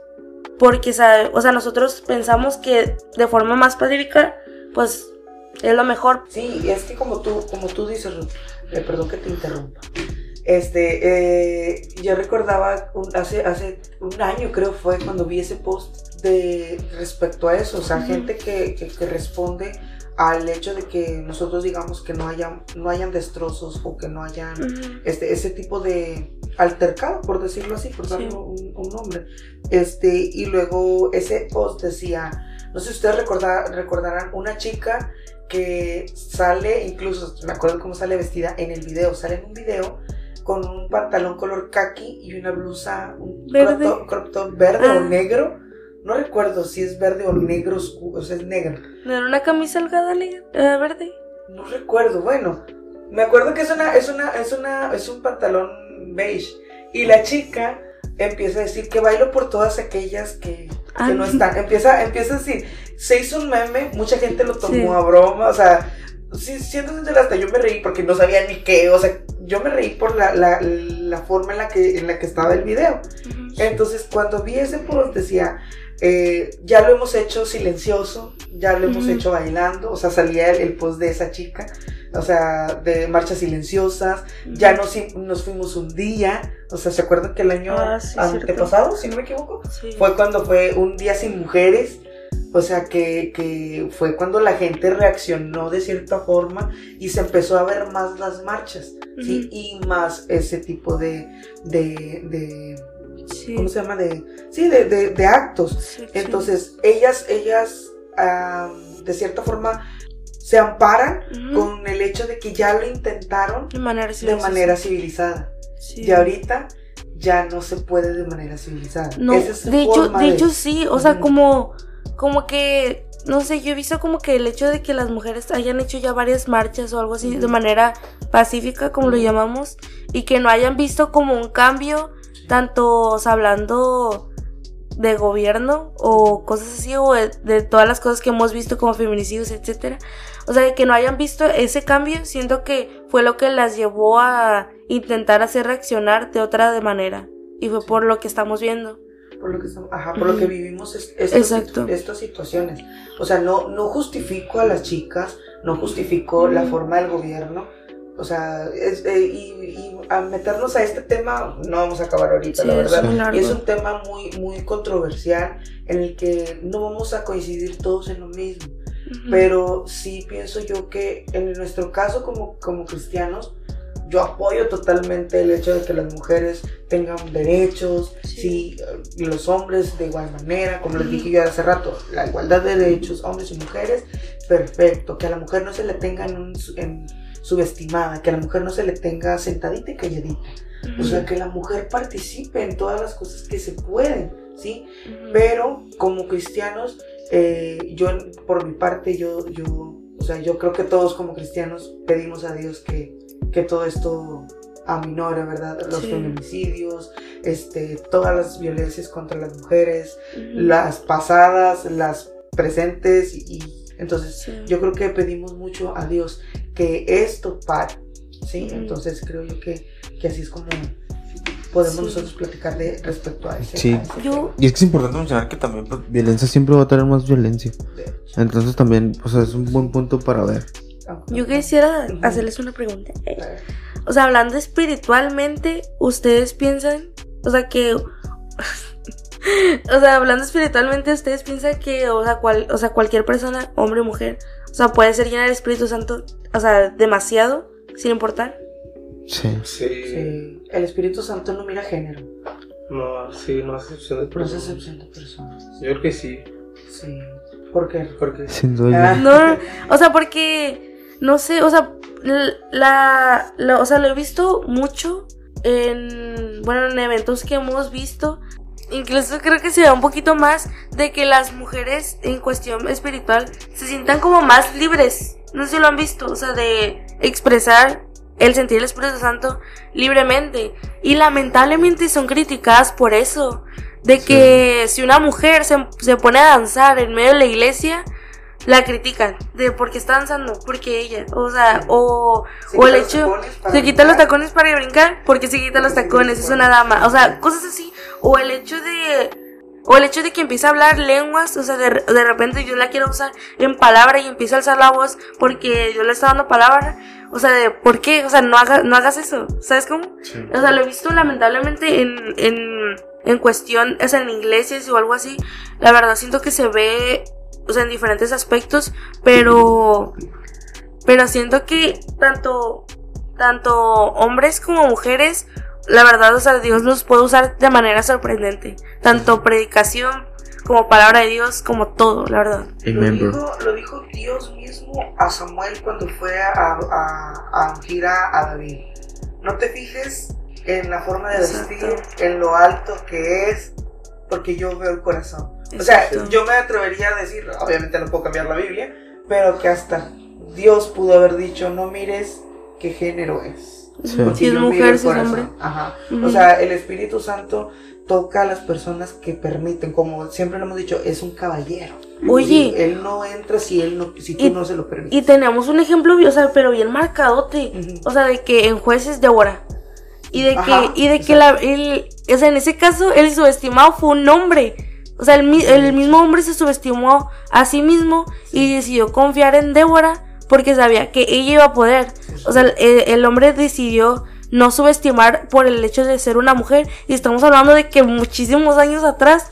S2: Porque, o sea, nosotros pensamos que de forma más pacífica, pues es lo mejor.
S4: Sí, es que como tú, como tú dices, Ruth, eh, perdón que te interrumpa. Este, eh, yo recordaba un- hace, hace un año creo fue cuando vi ese post de respecto a eso, o sea, gente que, que, que responde al hecho de que nosotros digamos que no hayan, no hayan destrozos o que no hayan este, ese tipo de altercado, por decirlo así, por darle
S2: Sí.
S4: un, un nombre. Este, y luego ese post decía, no sé si ustedes recorda- recordarán, una chica que sale, incluso me acuerdo cómo sale vestida en el video, sale en un video con un pantalón color khaki y una blusa, un
S2: Verde.
S4: crop top, crop top verde
S2: Ah.
S4: o negro. No recuerdo si es verde o negro oscuro, o sea, es negro.
S2: ¿No era una camisa holgada negra, eh, verde?
S4: No recuerdo, bueno. Me acuerdo que es una, es una, es una, es un pantalón beige. Y la chica empieza a decir que bailo por todas aquellas que, que
S2: Ah.
S4: no están. Empieza, empieza a decir, se hizo un meme, mucha gente lo tomó
S2: Sí.
S4: a broma, o sea, sí, siendo sincera, hasta yo me reí porque no sabía ni qué, o sea, yo me reí por la, la, la forma en la que, en la que estaba el video. Entonces, cuando vi ese post decía, eh, ya lo hemos hecho silencioso, ya lo hemos hecho bailando, o sea, salía el, el post de esa chica, o sea, de marchas silenciosas, ya nos, nos fuimos un día, o sea, ¿se acuerdan que el año
S2: Ah, sí,
S4: antepasado, si no me equivoco?
S2: Sí.
S4: Fue cuando fue un día sin mujeres, o sea, que, que fue cuando la gente reaccionó de cierta forma y se empezó a ver más las marchas. Y más ese tipo de, de, de
S2: Sí.
S4: ¿cómo se llama? De, sí, de, de, de actos.
S2: Sí.
S4: Entonces, ellas, ellas, de cierta forma, se amparan con el hecho de que ya lo intentaron
S2: de manera
S4: de
S2: silenciosa.
S4: manera civilizada. Y ahorita ya no se puede de manera civilizada.
S2: No,
S4: Esa es su
S2: de hecho, de hecho sí, o sea, como, como que, no sé, yo he visto como que el hecho de que las mujeres hayan hecho ya varias marchas o algo así de manera pacífica, como lo llamamos, y que no hayan visto como un cambio, tanto, o sea, hablando de gobierno o cosas así, o de, de todas las cosas que hemos visto como feminicidios, etcétera. O sea, que no hayan visto ese cambio, siento que fue lo que las llevó a intentar hacer reaccionar de otra de manera. Y fue por lo que estamos viendo.
S4: Por lo que estamos- ajá, por lo que vivimos es- estas, estas situaciones. O sea, no, no justifico a las chicas, no justifico la forma del gobierno. O sea, es- eh, y, y a meternos a este tema no vamos a acabar ahorita,
S2: Sí,
S4: la
S2: es
S4: verdad.
S2: largo.
S4: Y es un tema muy, muy controversial en el que no vamos a coincidir todos en lo mismo.
S2: Ujú.
S4: Pero sí pienso yo que en nuestro caso como, como cristianos, yo apoyo totalmente el hecho de que las mujeres tengan derechos,
S2: Sí.
S4: eh, los hombres de igual manera, como les dije yo hace rato, la igualdad de derechos, hombres y mujeres, perfecto, que a la mujer no se le tenga en, un en subestimada, que a la mujer no se le tenga sentadita y calladita, o sea, que la mujer participe en todas las cosas que se pueden, ¿sí? Pero como cristianos, eh, yo por mi parte, yo, yo, o sea, yo creo que todos como cristianos pedimos a Dios que, que todo esto aminore, ¿verdad? Los
S2: Sí.
S4: feminicidios, este, todas las violencias contra las mujeres, las pasadas, las presentes y entonces
S2: Sí.
S4: yo creo que pedimos mucho a Dios que esto pare, ¿sí? Entonces creo yo que, que así es como podemos
S2: Sí.
S4: nosotros platicar de respecto a ese,
S1: Sí.
S4: a ese
S2: Yo-
S1: Y es que es importante mencionar que también pues, violencia siempre va a traer más violencia. Entonces también, o sea, es un buen punto para ver.
S2: Yo quisiera hacerles una pregunta. O sea, hablando espiritualmente, ¿ustedes piensan? O sea, que. o sea, hablando espiritualmente, ¿ustedes piensan que, o sea, cual, o sea, cualquier persona, hombre o mujer, o sea, puede ser llena del Espíritu Santo, o sea, demasiado, sin importar?
S1: Sí.
S3: Sí.
S4: Sí, el Espíritu Santo no mira género,
S3: No, sí, no hace excepción de
S4: pero es
S3: personas.
S4: excepción de personas.
S3: Yo creo que sí.
S4: Sí. ¿Por qué?
S3: Porque
S1: Sin duda.
S4: Ah.
S2: No, o sea, porque, no sé, o sea, la, la- o sea, lo he visto mucho en, bueno, en eventos que hemos visto. Incluso creo que se da un poquito más de que las mujeres en cuestión espiritual se sientan como más libres. No sé si lo han visto, o sea, de expresar el sentir el Espíritu Santo libremente. Y lamentablemente son criticadas por eso. De
S1: Sí.
S2: que si una mujer se, se pone a danzar en medio de la iglesia, la critican de por qué está danzando, porque ella, o sea, o,
S4: Se
S2: o el hecho, se quita los tacones para brincar, porque se quita los tacones, es una dama, o sea, cosas así, o el hecho de, o el hecho de que empieza a hablar lenguas, o sea, de, de repente yo la quiero usar en palabra y empieza a alzar la voz porque yo le está dando palabra, o sea, de por qué, o sea, no hagas, no hagas eso, ¿sabes cómo? O sea, lo he visto lamentablemente en, en, en cuestión, o sea, en iglesias o algo así. La verdad siento que se ve, o sea, en diferentes aspectos, pero, pero siento que tanto, tanto hombres como mujeres, la verdad, o sea, Dios los puede usar de manera sorprendente. Tanto predicación como palabra de Dios, como todo, la verdad.
S4: Lo dijo, lo dijo Dios mismo a Samuel cuando fue a, a, a ungir a, a David. No te fijes en la forma de vestir,
S2: Exacto.
S4: en lo alto que es, porque yo veo el corazón. O sea, yo me atrevería a decir, obviamente no puedo cambiar la Biblia, pero que hasta Dios pudo haber dicho, no mires qué género es.
S1: Sí.
S2: Si es mujer,
S4: el
S2: si es
S4: corazón.
S2: hombre.
S4: Ajá. O sea, el Espíritu Santo toca a las personas que permiten, como siempre lo hemos dicho, es un caballero.
S2: Oye.
S4: Sí, él no entra si él no, si tú
S2: Y-
S4: no se lo permites.
S2: Y tenemos un ejemplo, o sea, pero bien marcadote.
S4: Ujú.
S2: O sea, de que en jueces de ahora. Y de
S4: Ajá,
S2: que, y de que la, el, o sea, en ese caso, el subestimado fue un hombre. O sea, el, el mismo hombre se subestimó a sí mismo y decidió confiar en Débora porque sabía que ella iba a poder. O sea, el, el hombre decidió no subestimar por el hecho de ser una mujer. Y estamos hablando de que muchísimos años atrás,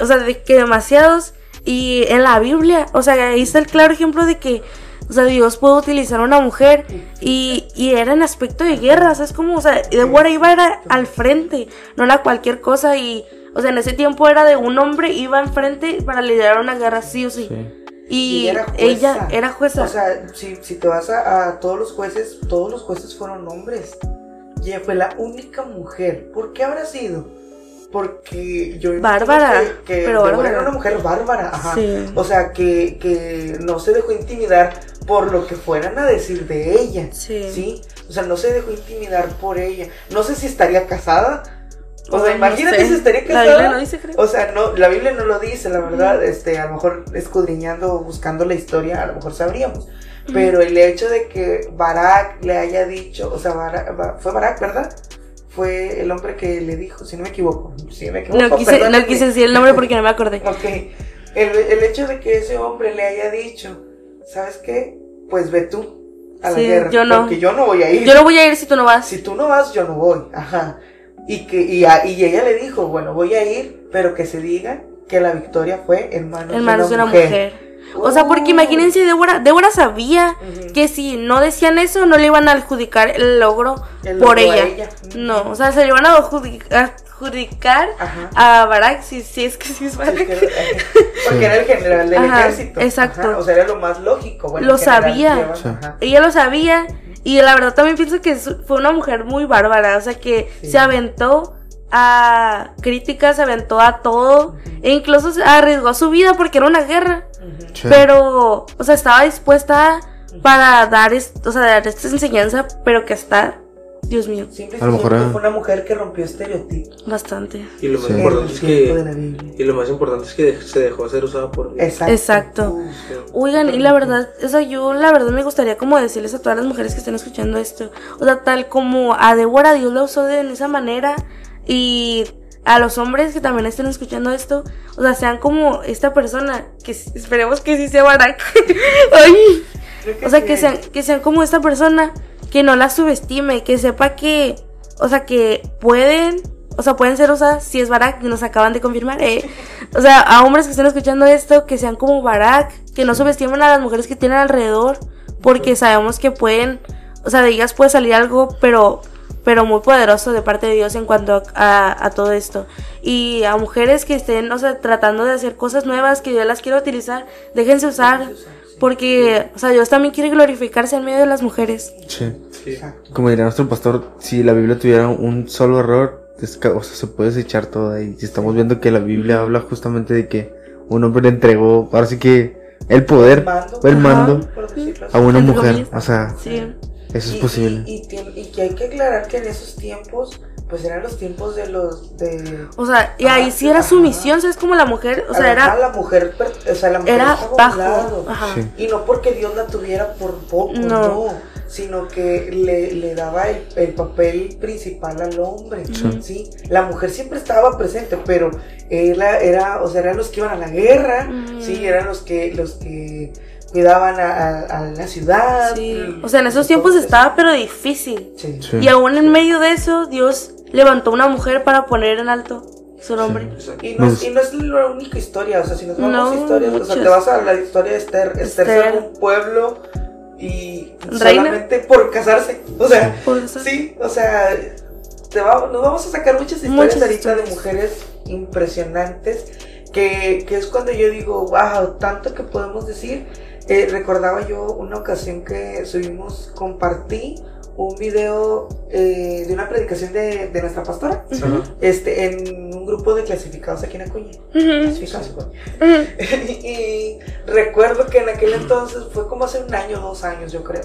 S2: o sea, de que demasiados. Y en la Biblia, o sea, ahí está el claro ejemplo de que, o sea, Dios pudo utilizar a una mujer y, y era en aspecto de guerra, ¿sabes cómo? O sea, Débora iba era al frente, no era cualquier cosa y, o sea, en ese tiempo era de un hombre iba enfrente para liderar una guerra sí o sí.
S1: Sí.
S2: Y,
S4: ella era jueza.
S2: ella era jueza.
S4: O sea, si, si te vas a, a todos los jueces, todos los jueces fueron hombres. Y ella fue la única mujer. ¿Por qué habrá sido? Porque yo
S2: Bárbara,
S4: que, que
S2: pero bárbara.
S4: era una mujer bárbara, ajá.
S2: Sí.
S4: O sea, que, que no se dejó intimidar por lo que fueran a decir de ella.
S2: Sí.
S4: O sea, no se dejó intimidar por ella. No sé si estaría casada. O sea,
S2: Ay, no
S4: imagínate
S2: sé.
S4: si estaría
S2: La
S4: casada.
S2: Biblia no dice, creo.
S4: O sea, no, la Biblia no lo dice, la verdad, este, a lo mejor escudriñando, buscando la historia, a lo mejor sabríamos. Pero el hecho de que Barak le haya dicho, o sea, Barak- Ba- fue Barak, ¿verdad? Fue el hombre que le dijo, si no me equivoco, si me equivoco,
S2: No quise, no quise decir el nombre porque no me acordé.
S4: Ok, el, el hecho de que ese hombre le haya dicho, ¿sabes qué? Pues ve tú a la
S2: Sí,
S4: guerra,
S2: yo no.
S4: porque yo no voy a ir.
S2: Yo no voy a ir si tú no vas.
S4: Si tú no vas, yo no voy. Ajá. Y que y, a- y ella le dijo, bueno, voy a ir, pero que se diga que la victoria fue en manos,
S2: en manos
S4: de
S2: de
S4: una mujer.
S2: mujer. O sea, porque imagínense, Débora, Débora sabía
S4: Ujú.
S2: que si no decían eso, no le iban a adjudicar el logro
S4: El
S2: por
S4: logro
S2: ella. No, o sea, se le iban a adjudi- adjudicar a Barak, si, si es que sí es
S4: Sí,
S2: Barak.
S4: es que era- porque era el general del
S2: Ajá,
S4: ejército.
S2: exacto.
S4: Ajá, O sea, era lo más lógico. Bueno,
S2: Lo
S4: general
S2: sabía.
S4: lleva-
S1: Sí.
S4: ajá.
S2: Ella lo sabía y la verdad también pienso que fue una mujer muy bárbara, o sea, que
S4: Sí.
S2: se aventó a críticas, se aventó a todo e incluso se arriesgó su vida porque era una guerra.
S1: Sí.
S2: Pero, o sea, estaba dispuesta para dar, o sea, dar esta enseñanza, pero que está, Dios mío,
S1: A lo mejor
S4: fue una mujer que rompió estereotipos.
S2: bastante.
S3: Y lo más
S1: Sí.
S3: Importante es que y lo más importante es que se dejó ser usada por Dios.
S4: Exacto.
S2: Oigan, y la verdad, o sea, yo la verdad me gustaría como decirles a todas las mujeres que estén escuchando esto, o sea, tal como a Débora Dios la usó de esa manera y a los hombres que también estén escuchando esto, o sea, sean como esta persona, que esperemos que sí sea Barak. Ay. O sea,
S4: sí.
S2: que sean, que sean como esta persona, que no la subestime, que sepa que, o sea, que pueden, o sea, pueden ser usadas si es Barak, y nos acaban de confirmar, eh. O sea, a hombres que estén escuchando esto, que sean como Barak, que no subestimen a las mujeres que tienen alrededor, porque sabemos que pueden, o sea, de ellas puede salir algo, pero pero muy poderoso de parte de Dios en cuanto a, a todo esto. Y a mujeres que estén, o sea, tratando de hacer cosas nuevas, que Dios las quiere utilizar, déjense usar, porque, o sea, Dios también quiere glorificarse en medio de las mujeres.
S1: Sí.
S3: Sí.
S4: Exacto.
S1: Como diría nuestro pastor, si la Biblia tuviera un solo error, o sea, se puede desechar toda. Y estamos viendo que la Biblia habla justamente de que un hombre le entregó, ahora sí que el poder,
S4: Mando.
S1: el mando a una mujer. O sea,
S2: Sí.
S1: eso es
S4: Y-
S1: posible.
S4: Y, y tien- y que hay que aclarar que en esos tiempos, pues eran los tiempos de los de
S2: O sea, y ahí sí era sumisión, ¿sabes? Como la mujer, o sea, era,
S4: la mujer, o sea, la mujer
S2: era
S4: estaba a un
S2: bajo.
S4: lado.
S2: Ajá.
S1: Sí.
S4: Y no porque Dios la tuviera por poco,
S2: No.
S4: no, sino que le, le daba el, el papel principal al hombre,
S1: Sí.
S4: ¿sí? La mujer siempre estaba presente, pero era, era, o sea, eran los que iban a la guerra,
S2: Mm.
S4: sí, eran los que, los que cuidaban a, a- a la ciudad.
S2: Sí.
S4: mm,
S2: O sea, en esos tiempos estaba pero difícil.
S4: Sí.
S1: Sí.
S2: Y aún en medio de eso, Dios levantó una mujer para poner en alto su nombre.
S4: Y no, es,
S1: Pues-
S4: y no es la única historia, o sea, si nos vamos
S2: No,
S4: a historias, o sea, te vas a la historia de Esther, Esther
S2: Esther.
S4: un pueblo y
S2: Reina.
S4: solamente por casarse, o sea, sí, o sea, te va- nos vamos a sacar muchas historias
S2: Muchas
S4: ahorita
S2: historias.
S4: de mujeres impresionantes, que, que es cuando yo digo, wow, tanto que podemos decir. Eh, recordaba yo una ocasión que subimos, compartí un video eh, de una predicación de, de nuestra pastora este, en un grupo de clasificados aquí en Acuña. Clasificados.
S2: Ujú.
S4: y recuerdo que en aquel entonces, fue como hace un año, dos años yo creo,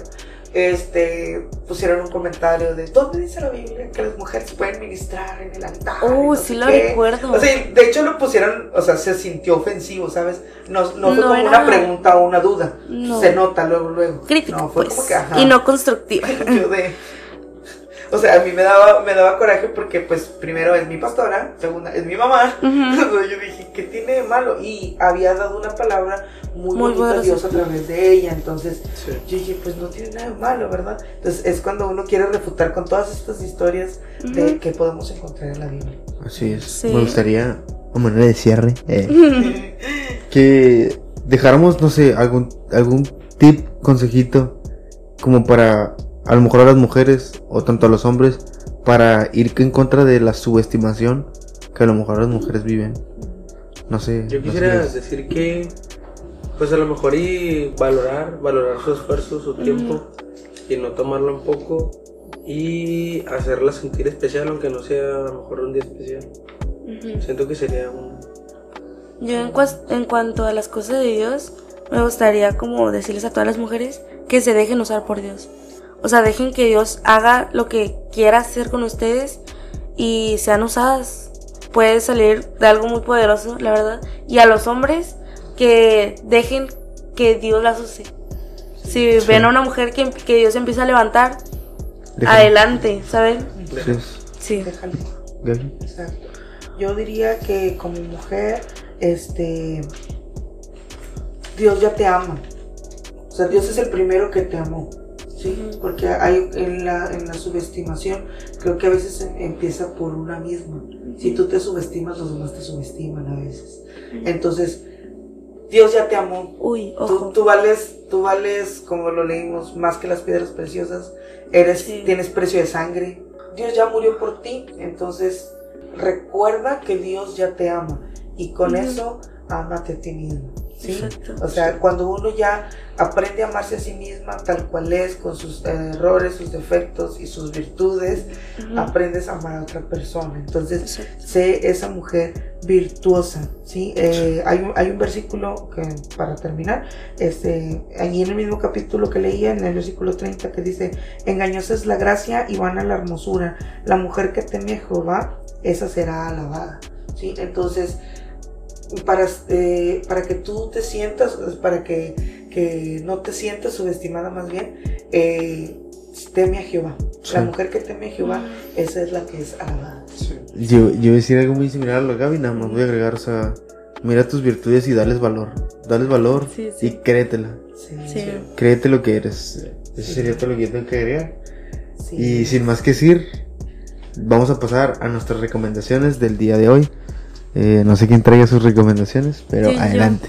S4: este, pusieron un comentario de ¿dónde dice la Biblia que las mujeres pueden ministrar en el altar?
S2: Uh,
S4: no
S2: sí lo
S4: qué?
S2: recuerdo.
S4: O sea, de hecho lo pusieron, o sea, se sintió ofensivo, ¿sabes? No, no fue
S2: No
S4: como
S2: era-
S4: una pregunta o una duda. Se nota luego, luego.
S2: Crítico,
S4: No, fue
S2: pues.
S4: como que, ajá.
S2: Y no constructiva.
S4: yo de o sea a mí me daba me daba coraje porque pues primero es mi pastora segunda es mi mamá
S2: Ujú.
S4: yo dije qué tiene de malo y había dado una palabra muy,
S2: Muy
S4: bonita a. Dios a través de ella entonces
S3: Sí.
S4: yo dije pues no tiene nada de malo verdad entonces es cuando uno quiere refutar con todas estas historias de que podemos encontrar en la Biblia
S1: Así es.
S2: Sí.
S1: Me gustaría, a manera de cierre, eh, que dejáramos, no sé, algún, algún tip, consejito, como para, a lo mejor a las mujeres, o tanto a los hombres, para ir en contra de la subestimación que a lo mejor las mujeres viven. No sé.
S3: Yo
S1: no
S3: quisiera
S1: sé.
S3: decir que, pues a lo mejor y valorar, valorar su esfuerzo, su tiempo y no tomarlo en poco y hacerla sentir especial, aunque no sea a lo mejor un día especial. Siento que sería un.
S2: Yo en, cuas- en cuanto a las cosas de Dios, me gustaría como decirles a todas las mujeres que se dejen usar por Dios. O sea, dejen que Dios haga lo que quiera hacer con ustedes y sean usadas. Puede salir de algo muy poderoso, la verdad. Y a los hombres que dejen que Dios las use. Si
S1: Sí.
S2: ven a una mujer que, que Dios empieza a levantar, adelante, ¿saben? Sí.
S4: Déjalo.
S1: Gaby.
S4: Exacto. Yo diría que como mujer, este, Dios ya te ama. O sea, Dios es el primero que te amó. ¿Sí? Porque hay en la, en la subestimación, creo que a veces em- empieza por una misma. Si tú te subestimas, los demás te subestiman a veces. Entonces, Dios ya te amó.
S2: Uy,
S4: Tú,
S2: ojo.
S4: tú vales, tú vales, como lo leímos, más que las piedras preciosas. Eres,
S2: Sí.
S4: tienes precio de sangre. Dios ya murió por ti. Entonces, recuerda que Dios ya te ama. Y con eso, ámate a ti mismo. ¿Sí?
S2: Exacto.
S4: O sea, cuando uno ya aprende a amarse a sí misma tal cual es, con sus errores, sus defectos y sus virtudes, aprendes a amar a otra persona. Entonces,
S2: Exacto.
S4: sé esa mujer virtuosa, ¿sí? Eh, hay, un, hay un versículo que, para terminar, este, allí en el mismo capítulo que leía, en el versículo 30, que dice, engañosa es la gracia y vana la hermosura, la mujer que teme a Jehová, esa será alabada, ¿sí? Entonces, para, eh, para que tú te sientas, para que, que no te sientas subestimada más bien, eh, teme a Jehová. La
S1: Sí.
S4: mujer que teme a Jehová, esa es la que es alabada.
S1: Yo, yo a decir algo muy similar a lo de Gaby, nada más voy a agregar, o sea, mira tus virtudes y dales valor. Dales valor
S2: Sí,
S1: y
S2: sí.
S1: créetela.
S4: Sí,
S2: Sí.
S1: Créete lo que eres. Eso
S4: Sí.
S1: sería todo lo que yo tengo que agregar.
S4: sí.
S1: Y sin más que decir, vamos a pasar a nuestras recomendaciones del día de hoy. Eh, no sé quién traiga sus recomendaciones, pero
S2: yo.
S1: adelante.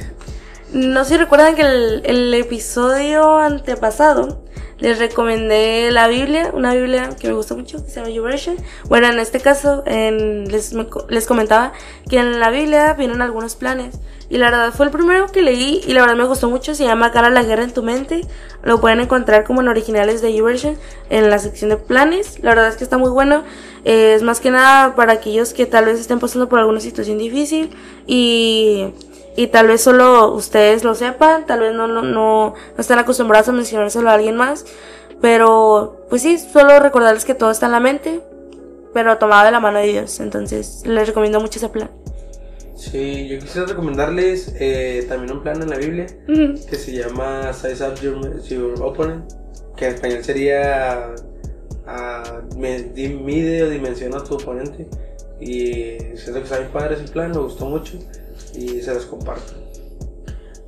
S2: No sé si recuerdan que el, el episodio antepasado les recomendé la Biblia, una Biblia que me gusta mucho, que se llama YouVersion. Bueno, en este caso en- les, les comentaba que en la Biblia vienen algunos planes. Y la verdad fue el primero que leí y la verdad me gustó mucho. Se llama Cara a la guerra en tu mente. Lo pueden encontrar como en originales de YouVersion en la sección de planes. La verdad es que está muy bueno. Eh, es más que nada para aquellos que tal vez estén pasando por alguna situación difícil y y tal vez solo ustedes lo sepan, tal vez no, no, no, no están acostumbrados a mencionárselo a alguien más, pero pues sí, solo recordarles que todo está en la mente pero tomado de la mano de Dios. Entonces, les recomiendo mucho ese plan.
S3: Sí, yo quisiera recomendarles eh, también un plan en la Biblia que se llama Size Up Your, Your Opponent, que en español sería di- mide o dimensiona a tu oponente. Y siento que está bien padre ese plan, me gustó mucho y se los comparto.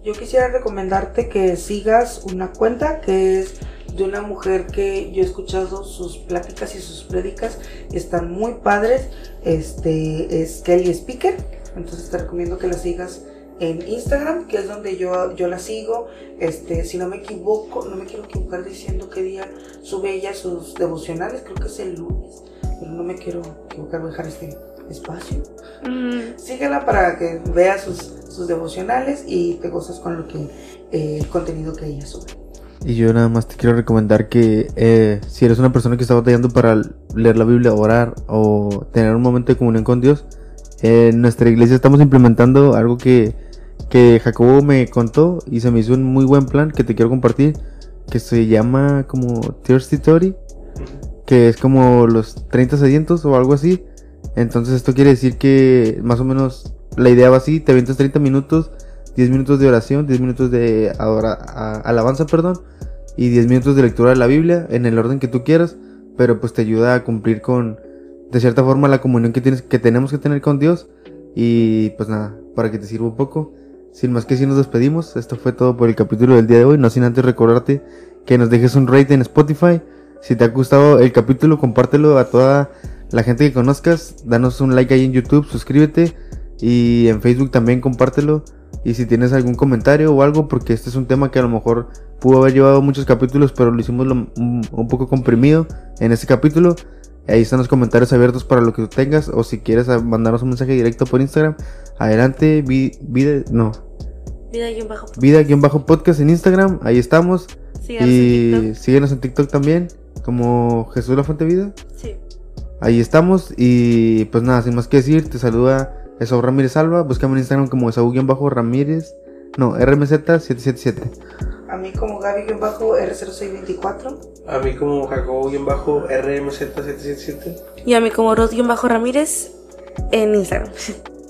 S4: Yo quisiera recomendarte que sigas una cuenta que es de una mujer que yo he escuchado sus pláticas y sus prédicas están muy padres. Este es Kelly Speaker. Entonces te recomiendo que la sigas en Instagram, que es donde yo, yo la sigo. Este, si no me equivoco, no me quiero equivocar diciendo qué día sube ella sus devocionales, creo que es el lunes, pero no me quiero equivocar, voy a dejar este espacio.
S2: Ujú.
S4: Síguela para que veas sus, sus devocionales y te gozas con lo que eh, el contenido que ella sube.
S1: Y yo nada más te quiero recomendar que eh, si eres una persona que está batallando para leer la Biblia, orar o tener un momento de comunión con Dios, en nuestra iglesia estamos implementando algo que, que Jacobo me contó y se me hizo un muy buen plan que te quiero compartir, que se llama como Thirsty Story, que es como los 30 sedientos o algo así. Entonces esto quiere decir que más o menos la idea va así, te avientas 30 minutos, 10 minutos de oración, 10 minutos de alabanza, perdón, y 10 minutos de lectura de la Biblia en el orden que tú quieras, pero pues te ayuda a cumplir con de cierta forma la comunión que tienes que tenemos que tener con Dios y pues nada, para que te sirva un poco. Sin más que si nos despedimos, esto fue todo por el capítulo del día de hoy, no sin antes recordarte que nos dejes un rate en Spotify. Si te ha gustado el capítulo, compártelo a toda la gente que conozcas, danos un like ahí en YouTube, suscríbete y en Facebook también compártelo. Y si tienes algún comentario o algo, porque este es un tema que a lo mejor pudo haber llevado muchos capítulos, pero lo hicimos un poco comprimido en este capítulo. Ahí están los comentarios abiertos para lo que tú tengas. O si quieres mandarnos un mensaje directo por Instagram, adelante. Vi- vida, no,
S2: Vida y un bajo.
S1: vida-podcast en Instagram. Ahí estamos.
S2: Síganos
S1: Y síguenos en TikTok también, como Jesús la Fuente Vida.
S2: Sí.
S1: Ahí estamos y pues nada, sin más que decir, te saluda Esaú Ramírez Alba, búscame en Instagram como Esaú-Ramírez, no, RMZ777.
S4: A mí como Gaby-R0624.
S3: A mí como Jacobo-RMZ777.
S2: Y a mí como Rod-Ramírez en Instagram.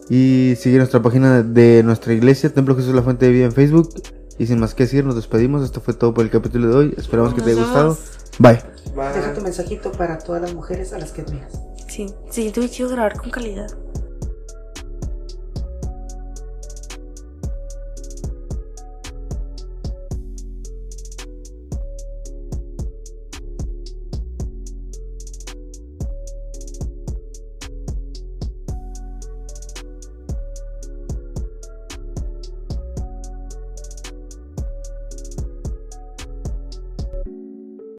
S1: Y sigue nuestra página de nuestra iglesia, Templo Jesús la Fuente de Vida en Facebook. Y sin más que decir, nos despedimos. Esto fue todo por el capítulo de hoy. Esperamos que te haya gustado. Bye.
S3: Bye.
S4: Deja tu mensajito para todas las mujeres a las que admiras.
S2: Sí, sí, tuve que grabar con calidad.